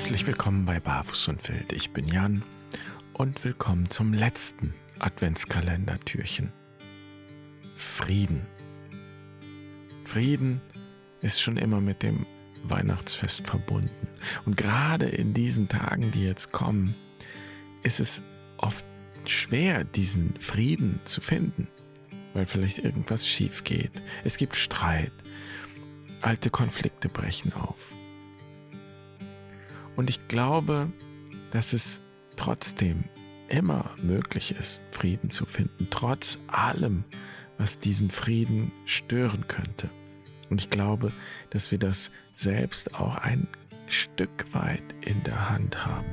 Herzlich willkommen bei Barfuß und Wild. Ich bin Jan und willkommen zum letzten Adventskalendertürchen. Frieden. Frieden ist schon immer mit dem Weihnachtsfest verbunden. Und gerade in diesen Tagen, die jetzt kommen, ist es oft schwer, diesen Frieden zu finden, weil vielleicht irgendwas schief geht. Es gibt Streit, alte Konflikte brechen auf. Und ich glaube, dass es trotzdem immer möglich ist, Frieden zu finden, trotz allem, was diesen Frieden stören könnte. Und ich glaube, dass wir das selbst auch ein Stück weit in der Hand haben.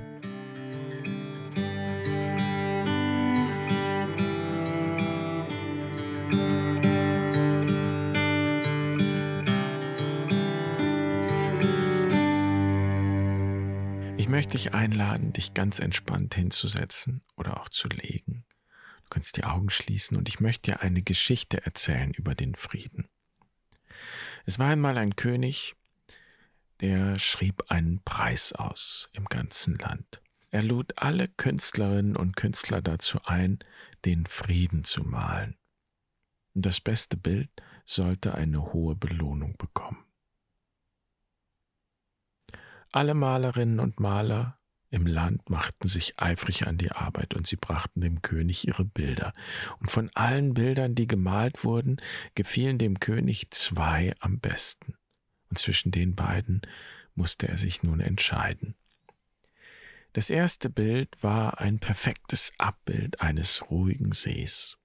Möchte dich einladen, dich ganz entspannt hinzusetzen oder auch zu legen. Du kannst die Augen schließen und ich möchte dir eine Geschichte erzählen über den Frieden. Es war einmal ein König, der schrieb einen Preis aus im ganzen Land. Er lud alle Künstlerinnen und Künstler dazu ein, den Frieden zu malen. Und das beste Bild sollte eine hohe Belohnung bekommen. Alle Malerinnen und Maler im Land machten sich eifrig an die Arbeit und sie brachten dem König ihre Bilder. Und von allen Bildern, die gemalt wurden, gefielen dem König zwei am besten. Und zwischen den beiden musste er sich nun entscheiden. Das erste Bild war ein perfektes Abbild eines ruhigen Sees.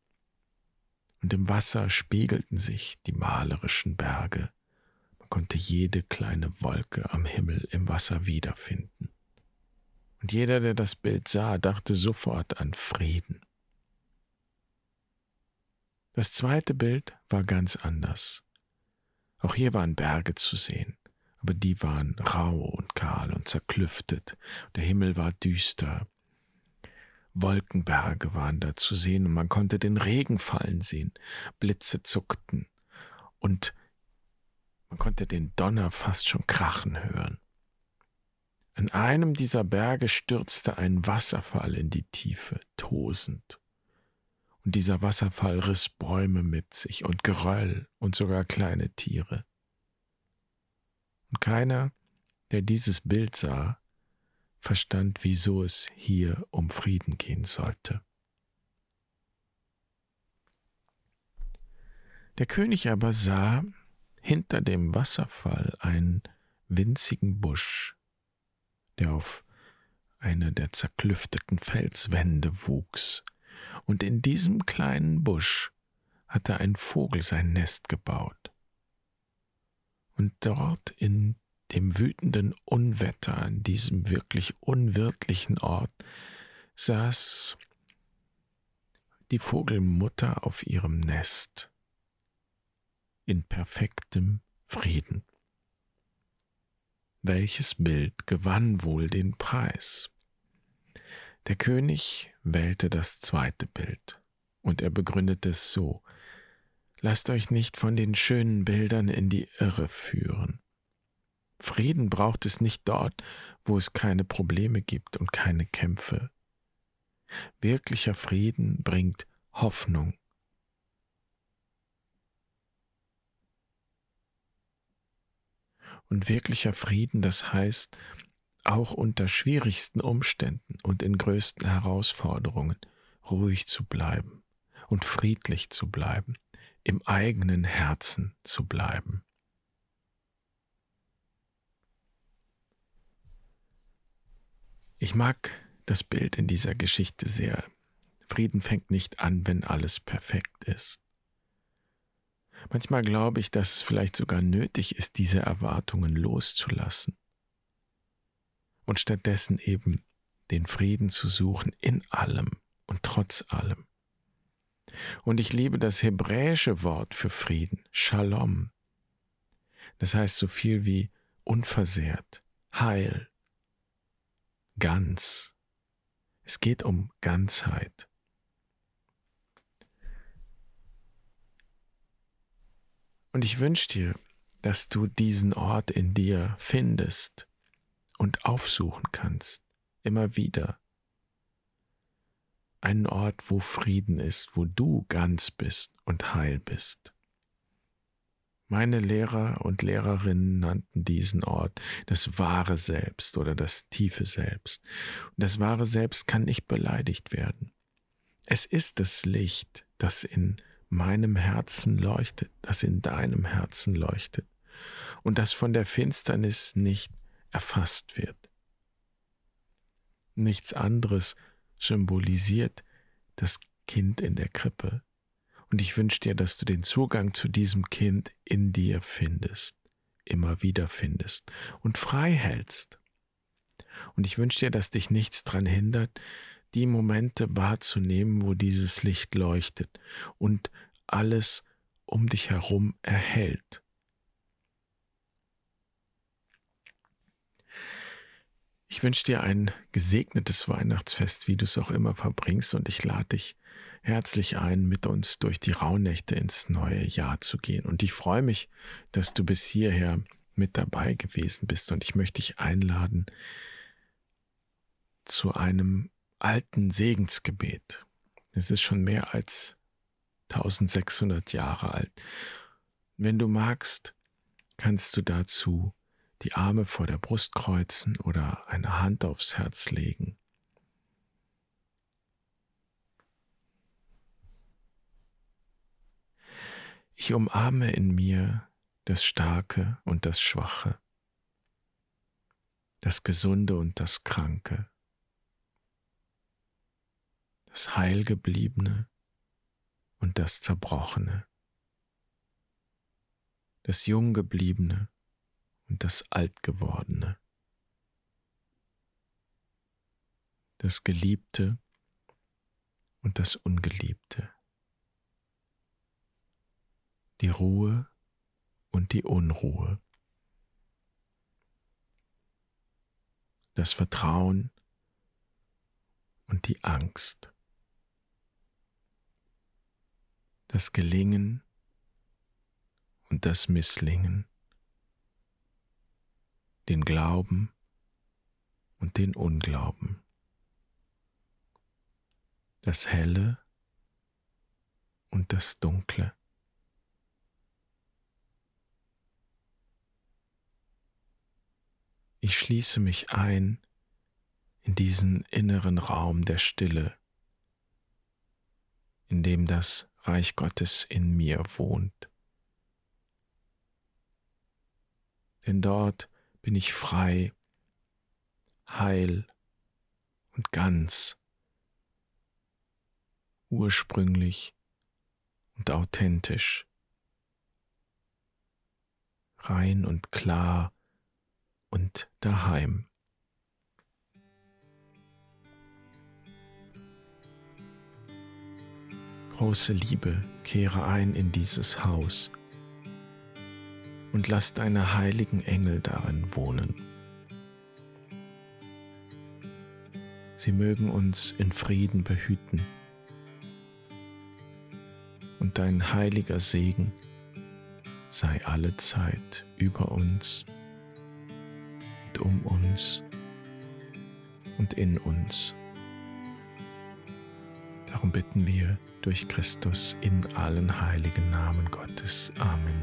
Und im Wasser spiegelten sich die malerischen Berge konnte jede kleine Wolke am Himmel im Wasser wiederfinden. Und jeder, der das Bild sah, dachte sofort an Frieden. Das zweite Bild war ganz anders. Auch hier waren Berge zu sehen, aber die waren rau und kahl und zerklüftet. Der Himmel war düster. Wolkenberge waren da zu sehen und man konnte den Regen fallen sehen. Blitze zuckten und man konnte den Donner fast schon krachen hören. An einem dieser Berge stürzte ein Wasserfall in die Tiefe, tosend. Und dieser Wasserfall riss Bäume mit sich und Geröll und sogar kleine Tiere. Und keiner, der dieses Bild sah, verstand, wieso es hier um Frieden gehen sollte. Der König aber sah, hinter dem Wasserfall einen winzigen Busch, der auf einer der zerklüfteten Felswände wuchs, und in diesem kleinen Busch hatte ein Vogel sein Nest gebaut. Und dort in dem wütenden Unwetter an diesem wirklich unwirtlichen Ort saß die Vogelmutter auf ihrem Nest in perfektem Frieden. Welches Bild gewann wohl den Preis? Der König wählte das zweite Bild, und er begründete es so Lasst euch nicht von den schönen Bildern in die Irre führen. Frieden braucht es nicht dort, wo es keine Probleme gibt und keine Kämpfe. Wirklicher Frieden bringt Hoffnung Und wirklicher Frieden, das heißt, auch unter schwierigsten Umständen und in größten Herausforderungen ruhig zu bleiben und friedlich zu bleiben, im eigenen Herzen zu bleiben. Ich mag das Bild in dieser Geschichte sehr. Frieden fängt nicht an, wenn alles perfekt ist. Manchmal glaube ich, dass es vielleicht sogar nötig ist, diese Erwartungen loszulassen und stattdessen eben den Frieden zu suchen in allem und trotz allem. Und ich liebe das hebräische Wort für Frieden, Shalom. Das heißt so viel wie unversehrt, heil, ganz. Es geht um Ganzheit. Und ich wünsche dir, dass du diesen Ort in dir findest und aufsuchen kannst, immer wieder. Einen Ort, wo Frieden ist, wo du ganz bist und heil bist. Meine Lehrer und Lehrerinnen nannten diesen Ort das wahre Selbst oder das tiefe Selbst. Und das wahre Selbst kann nicht beleidigt werden. Es ist das Licht, das in meinem Herzen leuchtet, das in deinem Herzen leuchtet und das von der Finsternis nicht erfasst wird. Nichts anderes symbolisiert das Kind in der Krippe. Und ich wünsche dir, dass du den Zugang zu diesem Kind in dir findest, immer wieder findest und frei hältst. Und ich wünsche dir, dass dich nichts daran hindert, die Momente wahrzunehmen, wo dieses Licht leuchtet und alles um dich herum erhält. Ich wünsche dir ein gesegnetes Weihnachtsfest, wie du es auch immer verbringst, und ich lade dich herzlich ein, mit uns durch die Rauhnächte ins neue Jahr zu gehen. Und ich freue mich, dass du bis hierher mit dabei gewesen bist, und ich möchte dich einladen zu einem alten Segensgebet. Es ist schon mehr als 1600 Jahre alt. Wenn du magst, kannst du dazu die Arme vor der Brust kreuzen oder eine Hand aufs Herz legen. Ich umarme in mir das Starke und das Schwache, das Gesunde und das Kranke, das Heilgebliebene und das Zerbrochene, das Junggebliebene und das Altgewordene, das Geliebte und das Ungeliebte, die Ruhe und die Unruhe, das Vertrauen und die Angst, das Gelingen und das Misslingen, den Glauben und den Unglauben. Das Helle und das Dunkle. Ich schließe mich ein in diesen inneren Raum der Stille, in dem das Reich Gottes in mir wohnt. Denn dort bin ich frei, heil und ganz, ursprünglich und authentisch, rein und klar und daheim. Große Liebe kehre ein in dieses Haus und lass deine heiligen Engel darin wohnen. Sie mögen uns in Frieden behüten und dein heiliger Segen sei alle Zeit über uns und um uns und in uns. Darum bitten wir durch Christus in allen heiligen Namen Gottes. Amen.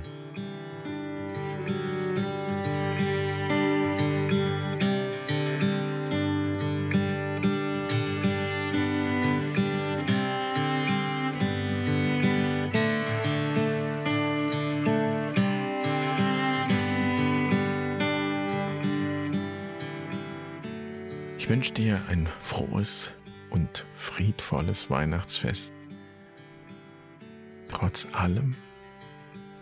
Ich wünsche dir ein frohes und friedvolles Weihnachtsfest. Trotz allem.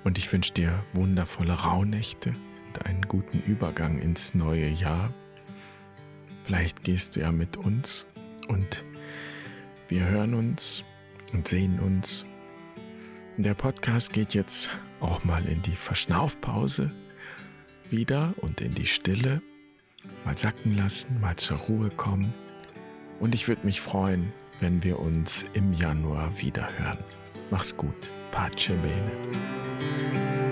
Und ich wünsche dir wundervolle Rauhnächte und einen guten Übergang ins neue Jahr. Vielleicht gehst du ja mit uns und wir hören uns und sehen uns. Der Podcast geht jetzt auch mal in die Verschnaufpause wieder und in die Stille mal sacken lassen, mal zur Ruhe kommen. Und ich würde mich freuen, wenn wir uns im Januar wieder hören. Mach's gut. Pace bene.